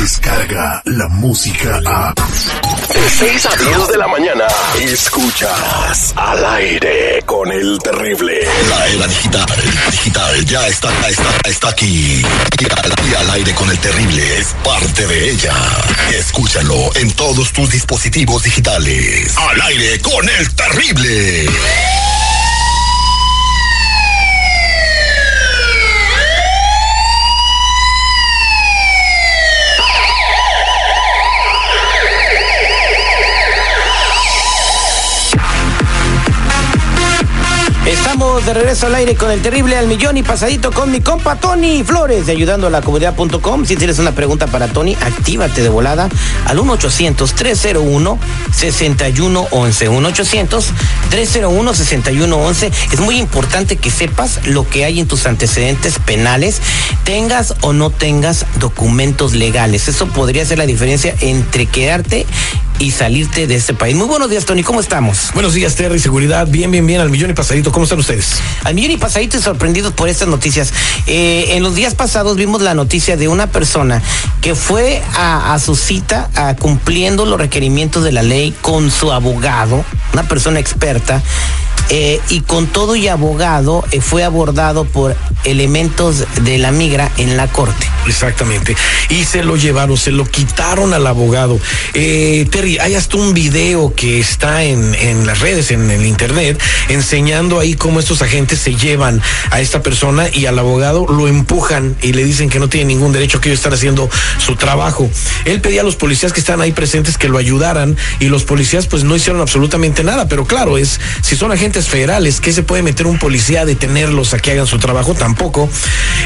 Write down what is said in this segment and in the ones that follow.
Llega la música a... De 6 a 10 de la mañana, escuchas al aire con el terrible. La era digital, digital, ya está, está, está aquí. Y al, y al aire con el terrible es parte de ella. Escúchalo en todos tus dispositivos digitales. Al aire con el terrible. Estamos de regreso al aire con el terrible al millón y pasadito con mi compa Tony Flores de ayudando a la comunidad.com. Si tienes una pregunta para Tony, actívate de volada al 1-800-301-6111. 1-800-301-6111. Es muy importante que sepas lo que hay en tus antecedentes penales, tengas o no tengas documentos legales. Eso podría ser la diferencia entre quedarte y salirte de este país. Muy buenos días, Tony. ¿Cómo estamos? Buenos días, Terry. Seguridad. Bien, bien, bien. Al millón y pasadito. ¿Cómo están ustedes? Al millón y pasadito y sorprendidos por estas noticias. Eh, en los días pasados vimos la noticia de una persona que fue a, a su cita a, cumpliendo los requerimientos de la ley con su abogado, una persona experta. Eh, y con todo y abogado eh, fue abordado por elementos de la migra en la corte. Exactamente. Y se lo llevaron, se lo quitaron al abogado. Eh, Terry, hay hasta un video que está en, en las redes, en el internet, enseñando ahí cómo estos agentes se llevan a esta persona y al abogado lo empujan y le dicen que no tiene ningún derecho, que ellos están haciendo su trabajo. Él pedía a los policías que están ahí presentes que lo ayudaran y los policías pues no hicieron absolutamente nada, pero claro, es si son agentes federales, ¿qué se puede meter un policía a detenerlos a que hagan su trabajo? Tampoco.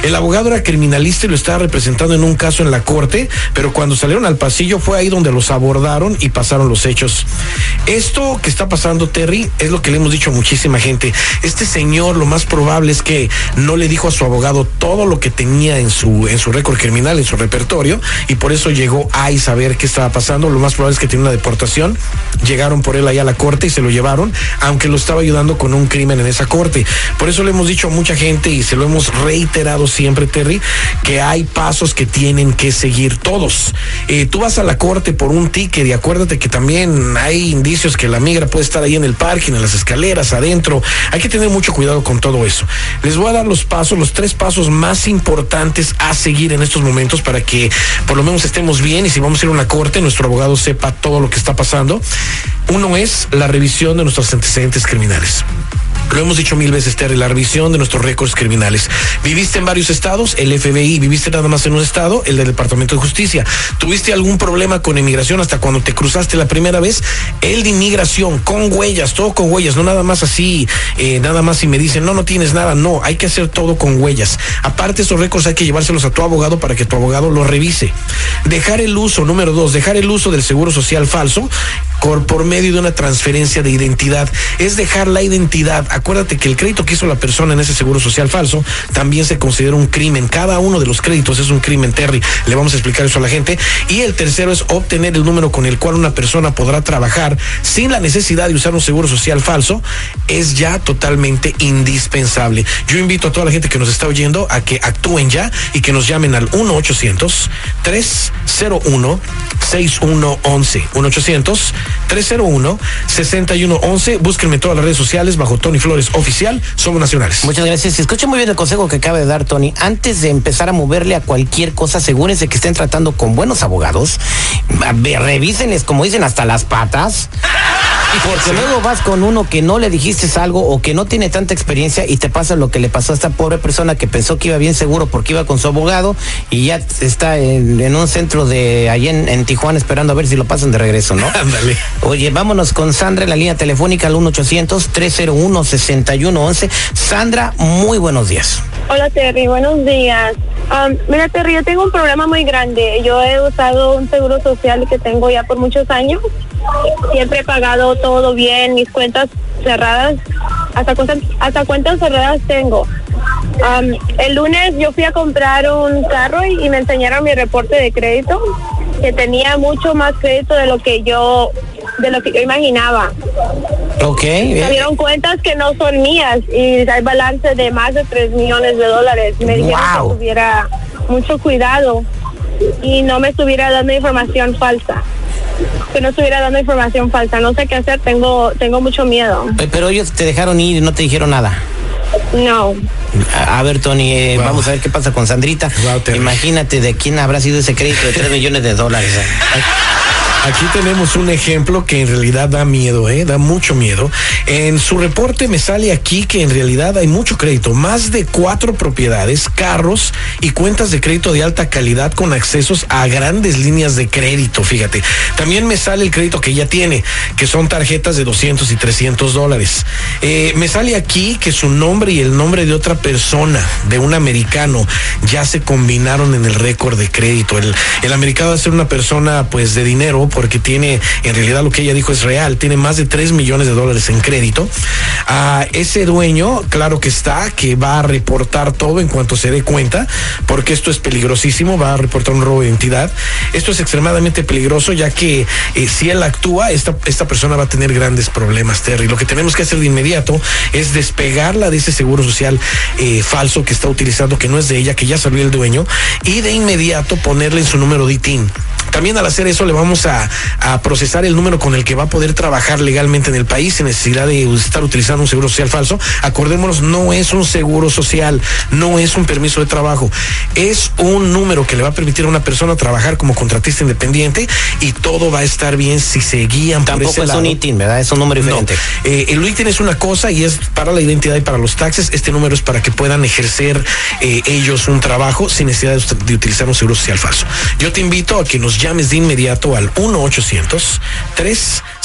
El abogado era criminalista y lo estaba representando en un caso en la corte, pero cuando salieron al pasillo fue ahí donde los abordaron y pasaron los hechos. Esto que está pasando, Terry, es lo que le hemos dicho a muchísima gente. Este señor lo más probable es que no le dijo a su abogado todo lo que tenía en su, en su récord criminal, en su repertorio, y por eso llegó a y saber qué estaba pasando. Lo más probable es que tiene una deportación. Llegaron por él ahí a la corte y se lo llevaron, aunque lo estaba ayudando con un crimen en esa corte. Por eso le hemos dicho a mucha gente y se lo hemos reiterado siempre, Terry, que hay pasos que tienen que seguir todos. Eh, tú vas a la corte por un ticket y acuérdate que también hay indicios que la migra puede estar ahí en el parking, en las escaleras, adentro. Hay que tener mucho cuidado con todo eso. Les voy a dar los pasos, los tres pasos más importantes a seguir en estos momentos para que por lo menos estemos bien y si vamos a ir a una corte, nuestro abogado sepa todo lo que está pasando. Uno es la revisión de nuestros antecedentes criminales. Lo hemos dicho mil veces, Terry, la revisión de nuestros récords criminales. Viviste en varios estados, el FBI, viviste nada más en un estado, el del Departamento de Justicia. ¿Tuviste algún problema con inmigración hasta cuando te cruzaste la primera vez? El de inmigración, con huellas, todo con huellas, no nada más así, eh, nada más si me dicen, no, no tienes nada, no, hay que hacer todo con huellas. Aparte, esos récords hay que llevárselos a tu abogado para que tu abogado los revise. Dejar el uso, número dos, dejar el uso del seguro social falso por, medio de una transferencia de identidad. Es dejar la identidad acuérdate que el crédito que hizo la persona en ese seguro social falso también se considera un crimen. Cada uno de los créditos es un crimen, Terry. Le vamos a explicar eso a la gente. Y el tercero es obtener el número con el cual una persona podrá trabajar sin la necesidad de usar un seguro social falso. Es ya totalmente indispensable. Yo invito a toda la gente que nos está oyendo a que actúen ya y que nos llamen al 1-800-301. 6111 1-800-301-6111. Búsquenme en todas las redes sociales bajo Tony Flores Oficial. Somos nacionales. Muchas gracias. Escuche muy bien el consejo que acaba de dar Tony. Antes de empezar a moverle a cualquier cosa, asegúrense que estén tratando con buenos abogados. Revísenles, como dicen, hasta las patas. Porque luego vas con uno que no le dijiste algo o que no tiene tanta experiencia y te pasa lo que le pasó a esta pobre persona que pensó que iba bien seguro porque iba con su abogado y ya está en, en un centro de allá en, en, Tijuana esperando a ver si lo pasan de regreso, ¿no? Ándale. Oye, vámonos con Sandra en la línea telefónica al 1-800-301-6111. Sandra, muy buenos días. Hola Terry, buenos días. Um, mira Terry, yo tengo un problema muy grande. Yo he usado un seguro social que tengo ya por muchos años. Siempre he pagado todo bien, mis cuentas cerradas, hasta cuentas, hasta cuentas cerradas tengo. Um, el lunes yo fui a comprar un carro y, y me enseñaron mi reporte de crédito, que tenía mucho más crédito de lo que yo de lo que yo imaginaba. Ok. Se dieron cuentas que no son mías y hay balance de más de 3 millones de dólares. Me dijeron Wow. que tuviera mucho cuidado. y no me estuviera dando información falsa. Que no estuviera dando información falsa. No sé qué hacer, tengo, tengo mucho miedo. Pe- Pero ellos te dejaron ir y no te dijeron nada. No. A, a ver, Tony, eh, Wow. vamos a ver qué pasa con Sandrita. Wow. Imagínate de quién habrá sido ese crédito de 3 millones de dólares. Aquí tenemos un ejemplo que en realidad da miedo, ¿eh? da mucho miedo. En su reporte me sale aquí que en realidad hay mucho crédito, más de cuatro propiedades, carros y cuentas de crédito de alta calidad con accesos a grandes líneas de crédito, fíjate. También me sale el crédito que ella tiene, que son tarjetas de 200 y 300 dólares. Eh, me sale aquí que su nombre y el nombre de otra persona, de un americano, ya se combinaron en el récord de crédito. El, el americano va a ser una persona pues de dinero porque tiene, en realidad lo que ella dijo es real, tiene más de 3 millones de dólares en crédito. A ese dueño, claro que está, que va a reportar todo en cuanto se dé cuenta, porque esto es peligrosísimo, va a reportar un robo de identidad. Esto es extremadamente peligroso ya que eh, si él actúa, esta, esta persona va a tener grandes problemas, Terry. Lo que tenemos que hacer de inmediato es despegarla de ese seguro social eh, falso que está utilizando, que no es de ella, que ya salió el dueño, y de inmediato ponerle en su número de ITIN. También al hacer eso le vamos a, a procesar el número con el que va a poder trabajar legalmente en el país sin necesidad de estar utilizando un seguro social falso. Acordémonos, no es un seguro social, no es un permiso de trabajo, es un número que le va a permitir a una persona trabajar como contratista independiente y todo va a estar bien si se guían por Tampoco ese es lado. un ITIN, ¿verdad? Es un número No, diferente. eh, el ITIN es una cosa y es para la identidad y para los taxes. Este número es para que puedan ejercer eh, ellos un trabajo sin necesidad de, de utilizar un seguro social falso. Yo te invito a que nos llames de inmediato al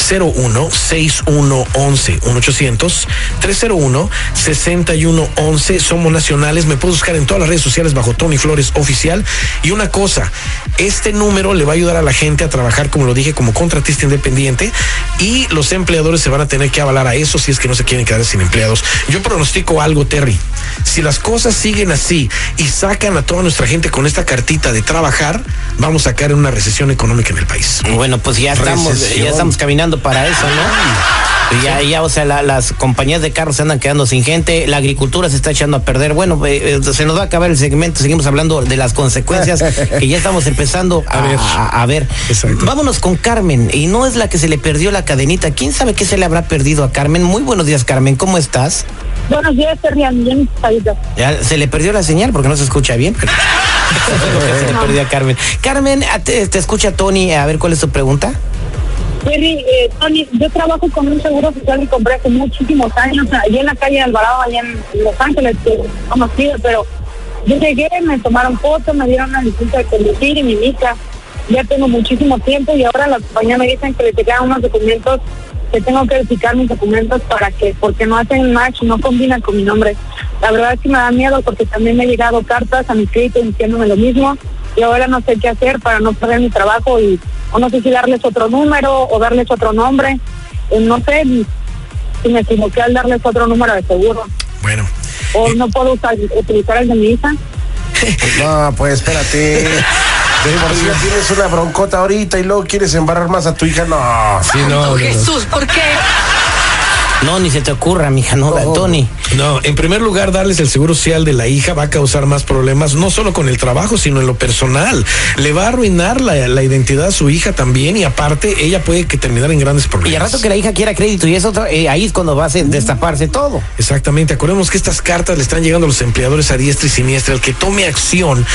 1-800-301-6111. 1-800-301-6111. Somos nacionales. Me puedes buscar en todas las redes sociales bajo Tony Flores Oficial. Y una cosa, este número le va a ayudar a la gente a trabajar, como lo dije, como contratista independiente y los empleadores se van a tener que avalar a eso si es que no se quieren quedar sin empleados. Yo pronostico algo, Terry. Si las cosas siguen así y sacan a toda nuestra gente con esta cartita de trabajar, vamos a caer en una recesión económica en el país. Bueno, pues ya estamos, ya estamos caminando para eso, ¿no? Y Ya, ya, o sea, la- las compañías de carros se andan quedando sin gente, la agricultura se está echando a perder. Bueno, eh, eh, se nos va a acabar el segmento, seguimos hablando de las consecuencias que ya estamos empezando a, A ver. a- a ver. Exacto. Vámonos con Carmen, y no es la que se le perdió la cadenita. ¿Quién sabe qué se le habrá perdido a Carmen? Muy buenos días, Carmen, ¿cómo estás? Buenos días, saludito. Ya se le perdió la señal porque no se escucha bien. se le perdió a Carmen. Carmen, te, te escucha Tony, a ver cuál es tu pregunta. Terry, eh, Tony, yo trabajo con un seguro social que compré hace muchísimos años, allí en la calle Alvarado, allá en Los Ángeles, que conocido, pero yo llegué, me tomaron fotos, me dieron una licencia de conducir y mi mica. Ya tengo muchísimo tiempo y ahora la compañía me dicen que le llegan unos documentos, que tengo que verificar mis documentos para que, porque no hacen match, no combinan con mi nombre. La verdad es que me da miedo porque también me han llegado cartas a mi crédito diciéndome lo mismo y ahora no sé qué hacer para no perder mi trabajo y o no sé si darles otro número o darles otro nombre. Eh, no sé si me equivoqué al darles otro número de seguro. Bueno. O no puedo usar, utilizar el de mi hija. No, pues espérate. De ya tienes una broncota ahorita y luego quieres embarrar más a tu hija. No. Sí, no, no, no. Jesús, ¿por qué? No, ni se te ocurra, mija, no, No. Tony. No, en primer lugar, darles el seguro social de la hija va a causar más problemas, no solo con el trabajo, sino en lo personal. Le va a arruinar la, la identidad a su hija también y aparte ella puede que terminar en grandes problemas. Y al rato que la hija quiera crédito y eso, eh, ahí es cuando va a se- destaparse todo. Exactamente, acordemos que estas cartas le están llegando a los empleadores a diestra y siniestra. El que tome acción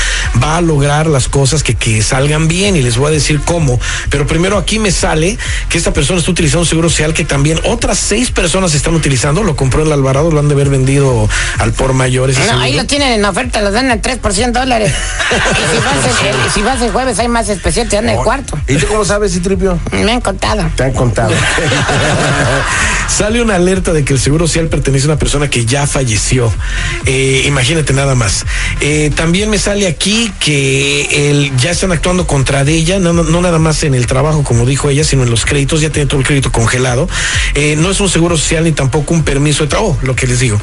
va a lograr las cosas que, que salgan bien y les voy a decir cómo. Pero primero aquí me sale que esta persona está utilizando un seguro social que también otras seis personas están utilizando. Lo compró el Alvarado, lo han de haber vendido al por mayor. ese No, seguro. ahí lo tienen en oferta, lo dan en 3 por 100 dólares. y si vas, el, el- si vas el jueves hay más especial, te dan el cuarto. ¿Y tú cómo sabes, Citripio? Me han contado. Te han contado. Sale una alerta de que el seguro social pertenece a una persona que ya falleció. Eh, imagínate nada más. Eh, también me sale aquí que el, ya están actuando contra de ella, no, no, no nada más en el trabajo, como dijo ella, sino en los créditos, ya tiene todo el crédito congelado. Eh, no es un seguro social ni tampoco un permiso de trabajo, lo que les digo.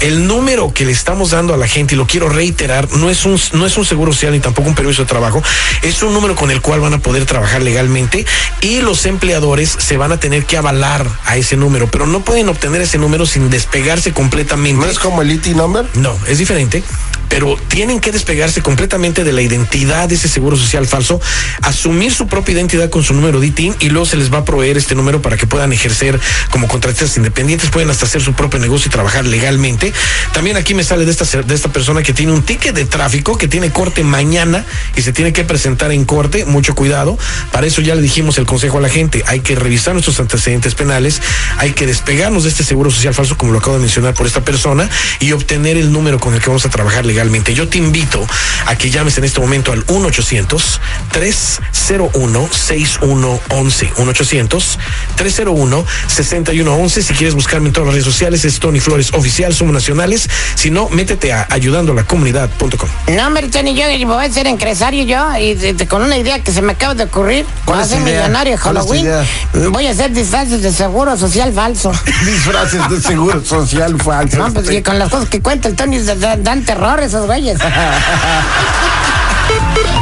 El número que le estamos dando a la gente, y lo quiero reiterar, no es un, no es un seguro social ni tampoco un permiso de trabajo, es un número con el cual van a poder trabajar legalmente y los empleadores se van a tener que avalar a ese número, pero no pueden obtener ese número sin despegarse completamente. ¿No es como el IT number? No, es diferente pero tienen que despegarse completamente de la identidad de ese seguro social falso, asumir su propia identidad con su número de ITIN y luego se les va a proveer este número para que puedan ejercer como contratistas independientes, pueden hasta hacer su propio negocio y trabajar legalmente. También aquí me sale de esta, de esta persona que tiene un ticket de tráfico que tiene corte mañana y se tiene que presentar en corte, mucho cuidado. Para eso ya le dijimos el consejo a la gente, hay que revisar nuestros antecedentes penales, hay que despegarnos de este seguro social falso como lo acabo de mencionar por esta persona y obtener el número con el que vamos a trabajar legalmente legalmente. Yo te invito a que llames en este momento al 1-800-301-6111. 1-800-301-6111. Si quieres buscarme en todas las redes sociales, es Tony Flores Oficial, somos nacionales. Si no, métete a ayudando a la comunidad.com. No, hombre, Tony, yo voy a ser empresario yo y de- de- con una idea que se me acaba de ocurrir. ¿Cuál Voy a ser millonario en ¿Cuál es tu Halloween. Voy a hacer disfraces de seguro social falso. Disfraces de seguro social falso. No, pues que con las cosas que cuenta el Tony da- da- dan terror esos güeyes.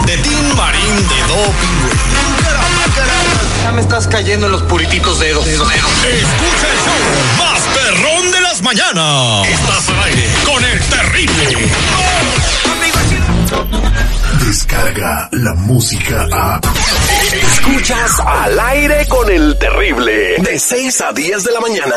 De Tin Marín de Doping, Ya me estás cayendo en los purititos dedos. Escucha el show más perrón de las mañanas. Estás al aire con el terrible. Descarga la música a. Escuchas al aire con el terrible. De 6 a 10 de la mañana.